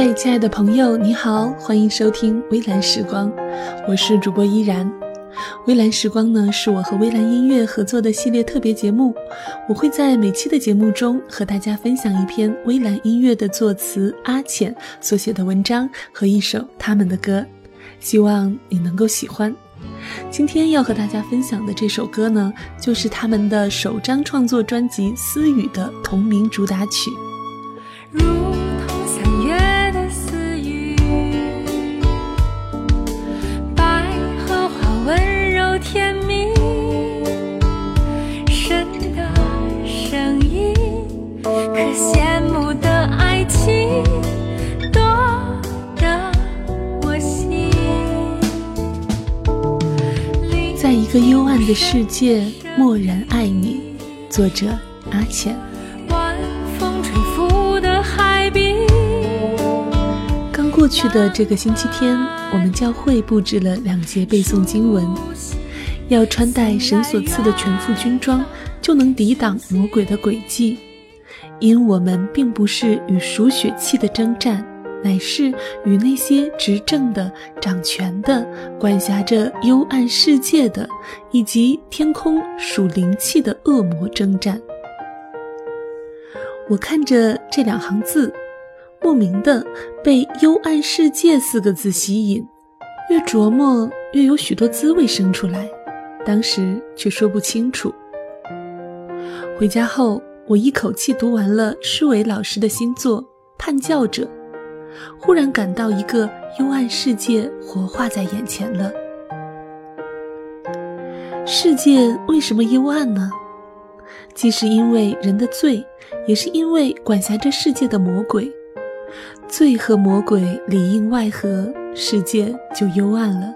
嗨，亲爱的朋友，你好，欢迎收听微蓝时光，我是主播依然。微蓝时光呢，是我和微蓝音乐合作的系列特别节目，我会在每期的节目中和大家分享一篇微蓝音乐的作词阿浅所写的文章和一首他们的歌，希望你能够喜欢。今天要和大家分享的这首歌呢，就是他们的首张创作专辑《私语》的同名主打曲。如甜蜜，神的声音，可羡慕的爱情，多得我心。在一个幽暗的世界，默然爱你。作者阿浅。晚风吹拂的海滨。刚过去的这个星期天，我们教会布置了两节背诵经文，要穿戴神所赐的全副军装，就能抵挡魔鬼的诡计。因我们并不是与属血气的征战，乃是与那些执政的、掌权的、管辖着幽暗世界的，以及天空属灵气的恶魔征战。我看着这两行字，莫名的被“幽暗世界”四个字吸引，越琢磨越有许多滋味生出来，当时却说不清楚。回家后，我一口气读完了施伟老师的新作《叛教者》，忽然感到一个幽暗世界活化在眼前了。世界为什么幽暗呢？既是因为人的罪，也是因为管辖着世界的魔鬼。罪和魔鬼里应外合，世界就幽暗了。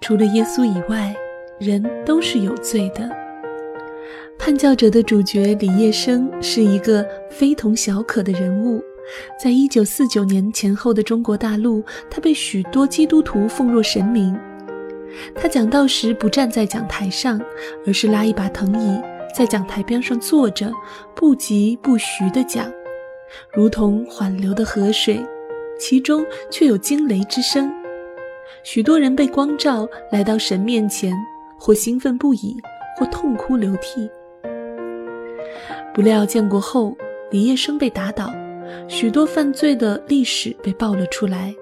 除了耶稣以外，人都是有罪的。叛教者的主角李业生是一个非同小可的人物，在一九四九年前后的中国大陆，他被许多基督徒奉若神明。他讲道时不站在讲台上，而是拉一把藤椅，在讲台边上坐着，不疾不徐地讲，如同缓流的河水，其中却有惊雷之声。许多人被光照来到神面前，或兴奋不已，或痛哭流涕。不料建国后，李业生被打倒，许多犯罪的历史被爆了出来。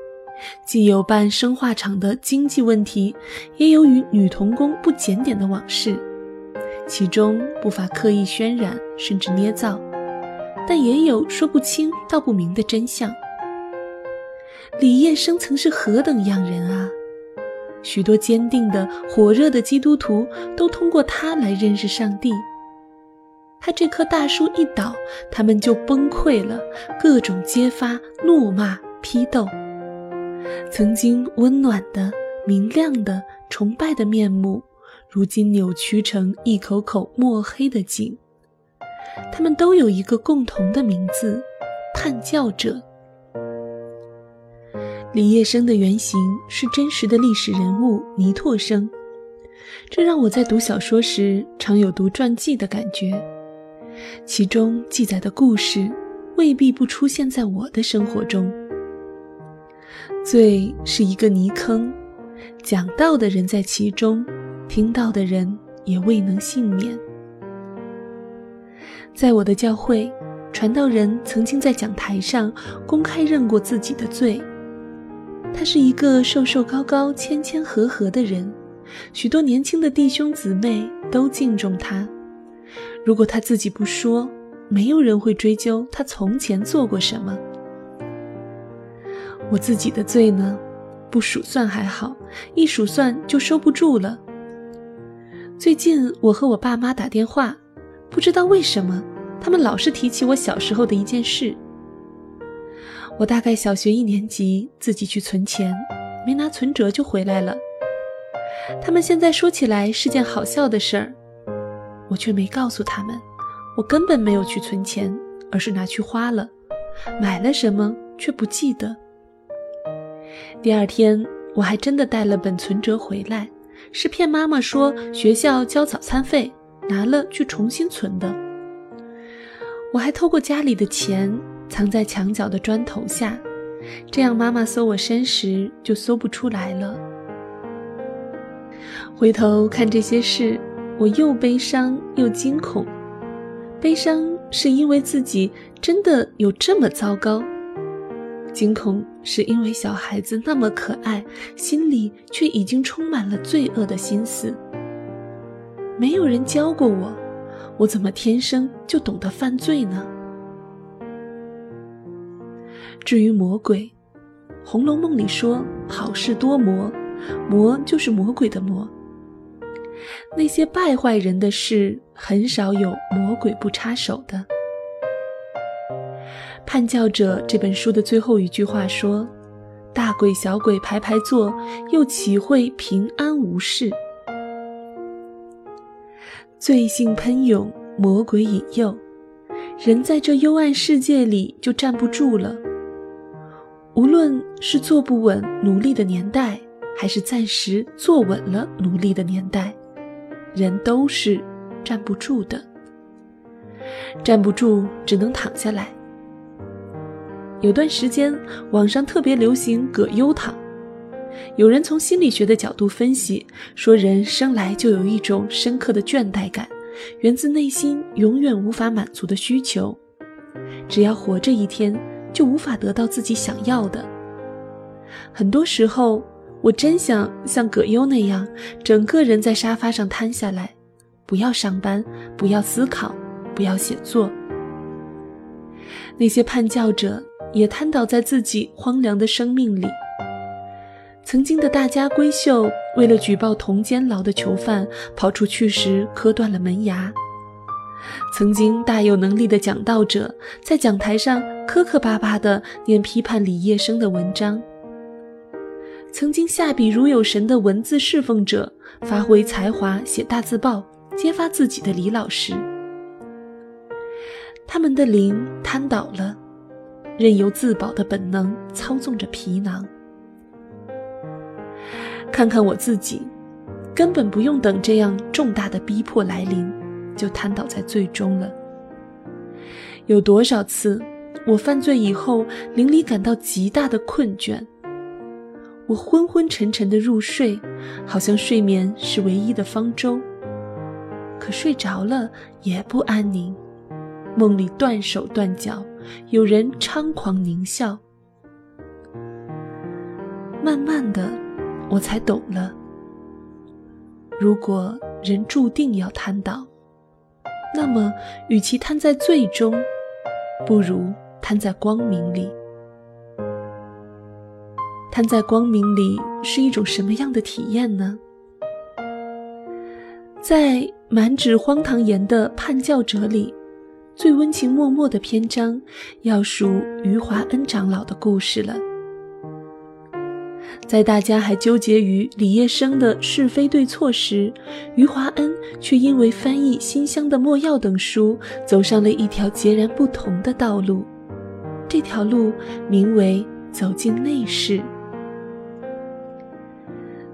既有办生化厂的经济问题，也有与女童工不检点的往事，其中不乏刻意渲染甚至捏造，但也有说不清道不明的真相。李彦生曾是何等样人啊！许多坚定的、火热的基督徒都通过他来认识上帝。他这棵大树一倒，他们就崩溃了，各种揭发、怒骂、批斗。曾经温暖的、明亮的、崇拜的面目，如今扭曲成一口口墨黑的井。他们都有一个共同的名字——叛教者。李业生的原型是真实的历史人物倪柝声，这让我在读小说时常有读传记的感觉。其中记载的故事，未必不出现在我的生活中。罪是一个泥坑，讲道的人在其中，听到的人也未能幸免。在我的教会，传道人曾经在讲台上公开认过自己的罪。他是一个瘦瘦高高、谦谦和和的人，许多年轻的弟兄姊妹都敬重他。如果他自己不说，没有人会追究他从前做过什么。我自己的罪呢，不数算还好，一数算就收不住了。最近我和我爸妈打电话，不知道为什么，他们老是提起我小时候的一件事。我大概小学一年级，自己去存钱，没拿存折就回来了。他们现在说起来是件好笑的事儿，我却没告诉他们，我根本没有去存钱，而是拿去花了，买了什么却不记得。第二天，我还真的带了本存折回来，是骗妈妈说学校交早餐费，拿了去重新存的。我还偷过家里的钱，藏在墙角的砖头下，这样妈妈搜我身时就搜不出来了。回头看这些事，我又悲伤又惊恐。悲伤是因为自己真的有这么糟糕，惊恐是因为小孩子那么可爱，心里却已经充满了罪恶的心思。没有人教过我，我怎么天生就懂得犯罪呢？至于魔鬼，《红楼梦》里说好事多磨，魔就是魔鬼的魔。那些败坏人的事，很少有魔鬼不插手的。《叛教者》这本书的最后一句话说：“大鬼小鬼排排坐，又岂会平安无事？”罪性喷涌，魔鬼引诱，人在这幽暗世界里就站不住了。无论是坐不稳奴隶的年代，还是暂时坐稳了奴隶的年代。人都是站不住的，站不住只能躺下来。有段时间，网上特别流行“葛优躺”。有人从心理学的角度分析，说人生来就有一种深刻的倦怠感，源自内心永远无法满足的需求。只要活着一天，就无法得到自己想要的。很多时候。我真想像葛优那样，整个人在沙发上瘫下来，不要上班，不要思考，不要写作。那些叛教者也瘫倒在自己荒凉的生命里。曾经的大家闺秀，为了举报同监牢的囚犯，跑出去时磕断了门牙。曾经大有能力的讲道者，在讲台上磕磕巴巴地念批判李业生的文章。曾经下笔如有神的文字侍奉者，发挥才华写大字报，揭发自己的李老师。他们的灵瘫倒了，任由自保的本能操纵着皮囊。看看我自己，根本不用等这样重大的逼迫来临，就瘫倒在最终了。有多少次，我犯罪以后，邻里感到极大的困倦。我昏昏沉沉的入睡，好像睡眠是唯一的方舟。可睡着了也不安宁，梦里断手断脚，有人猖狂狞笑。慢慢的，我才懂了：如果人注定要瘫倒，那么与其瘫在罪中，不如瘫在光明里。摊在光明里是一种什么样的体验呢？在满纸荒唐言的叛教者里，最温情脉脉的篇章要数余华恩长老的故事了。在大家还纠结于李叶生的是非对错时，余华恩却因为翻译新乡的《墨药》等书，走上了一条截然不同的道路。这条路名为走进内室。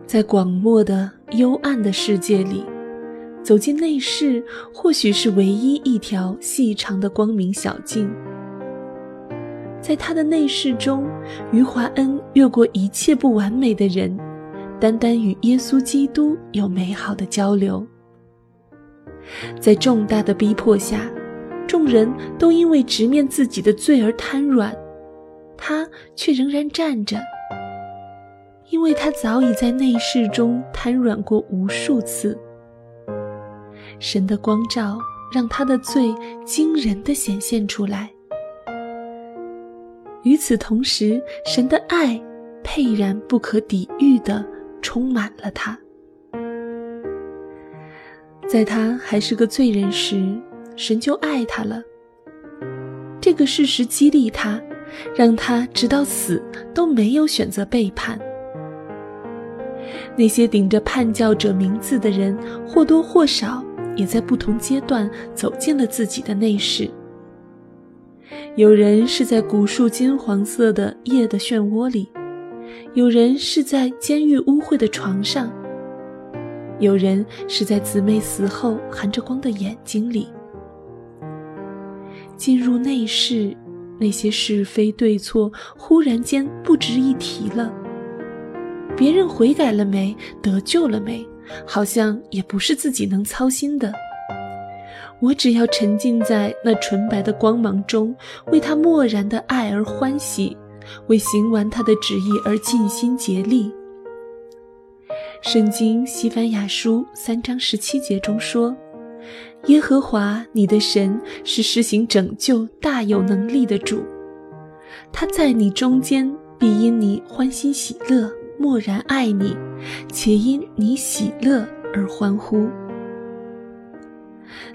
在广漠的幽暗的世界里，走进内室，或许是唯一一条细长的光明小径。在他的内室中，余华恩越过一切不完美的人，单单与耶稣基督有美好的交流。在重大的逼迫下，众人都因为直面自己的罪而瘫软，他却仍然站着。因为他早已在内室中瘫软过无数次，神的光照让他的罪惊人的显现出来。与此同时，神的爱沛然不可抵御的充满了他。在他还是个罪人时，神就爱他了。这个事实激励他，让他直到死都没有选择背叛。那些顶着叛教者名字的人，或多或少也在不同阶段走进了自己的内室。有人是在古树金黄色的夜的漩涡里，有人是在监狱污秽的床上，有人是在姊妹死后含着光的眼睛里。进入内室，那些是非对错忽然间不值一提了。别人悔改了没，得救了没，好像也不是自己能操心的。我只要沉浸在那纯白的光芒中，为他漠然的爱而欢喜，为行完他的旨意而尽心竭力。圣经西番雅书三章十七节中说：“耶和华你的神是施行拯救、大有能力的主，他在你中间必因你欢欣喜乐，默然爱你，且因你喜乐而欢呼。”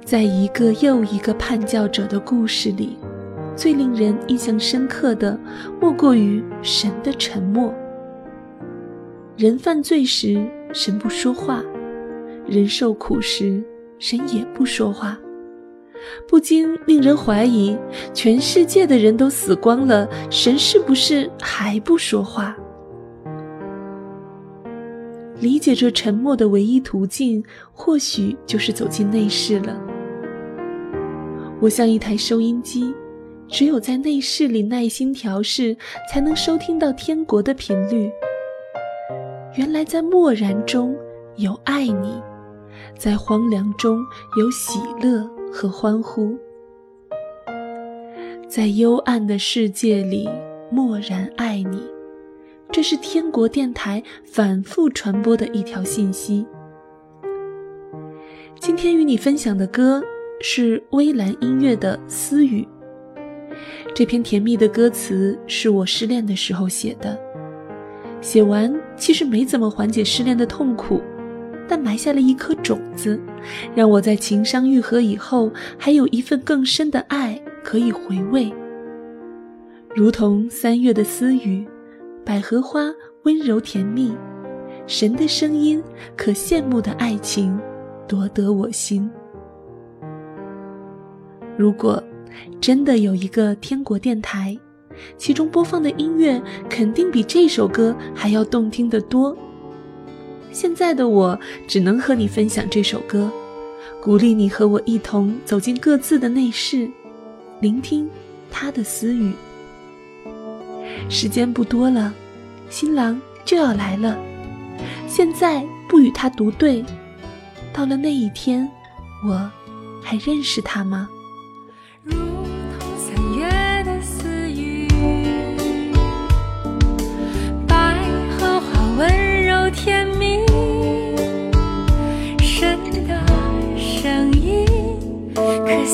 在一个又一个叛教者的故事里，最令人印象深刻的，莫过于神的沉默。人犯罪时，神不说话；人受苦时，神也不说话，不禁令人怀疑：全世界的人都死光了，神是不是还不说话？理解这沉默的唯一途径，或许就是走进内室了。我像一台收音机，只有在内室里耐心调试，才能收听到天国的频率。原来在漠然中有爱你，在荒凉中有喜乐和欢呼，在幽暗的世界里默然爱你。这是天国电台反复传播的一条信息。今天与你分享的歌是微蓝音乐的《私语》。这篇甜蜜的歌词是我失恋的时候写的，写完其实没怎么缓解失恋的痛苦，但埋下了一颗种子，让我在情伤愈合以后，还有一份更深的爱可以回味，如同三月的私语。百合花温柔甜蜜，神的声音，可羡慕的爱情，夺得我心。如果真的有一个天国电台，其中播放的音乐肯定比这首歌还要动听得多。现在的我只能和你分享这首歌，鼓励你和我一同走进各自的内室，聆听他的私语。时间不多了，新郎就要来了。现在不与他独对，到了那一天，我还认识他吗？如同三月的私语，百合花温柔甜蜜，神的声音，可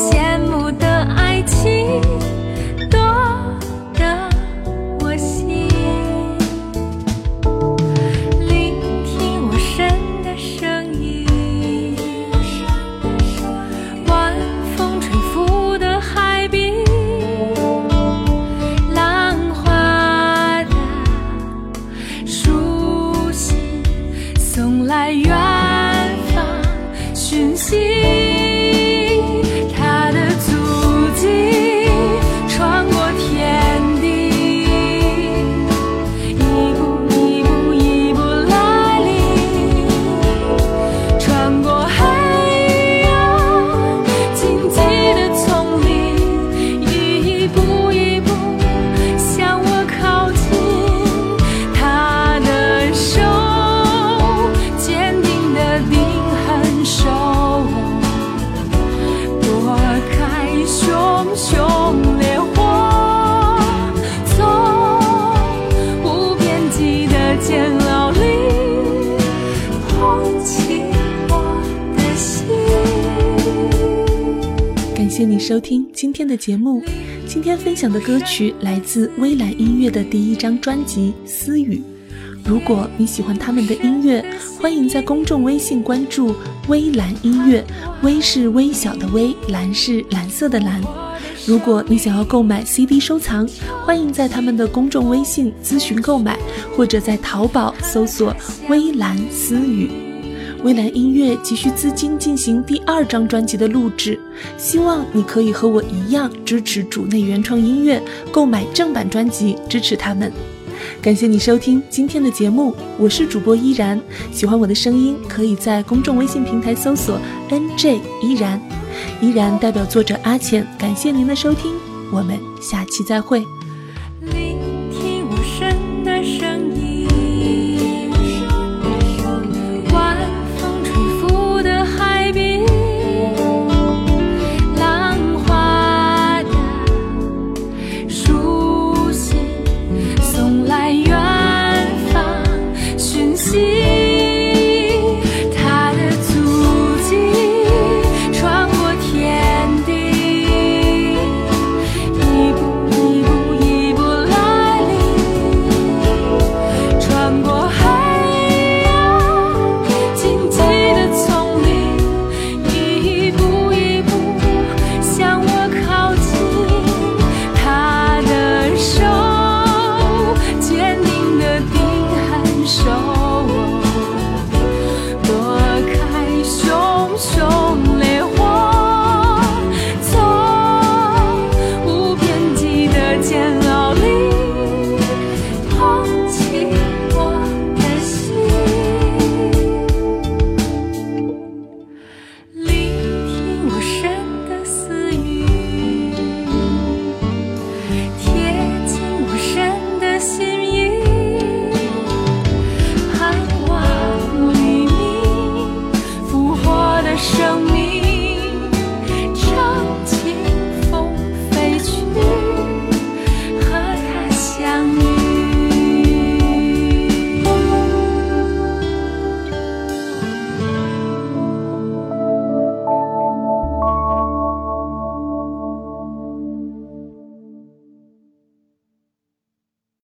谢你收听今天的节目。今天分享的歌曲来自微蓝音乐的第一张专辑《私语》。如果你喜欢他们的音乐，欢迎在公众微信关注“微蓝音乐”。微是微小的微，蓝是蓝色的蓝。如果你想要购买 CD 收藏，欢迎在他们的公众微信咨询购买，或者在淘宝搜索“微蓝私语”。微蓝音乐急需资金进行第二张专辑的录制，希望你可以和我一样支持主内原创音乐，购买正版专辑，支持他们。感谢你收听今天的节目，我是主播依然。喜欢我的声音，可以在公众微信平台搜索 “nj 依然”，依然代表作者阿浅。感谢您的收听。我们下期再会。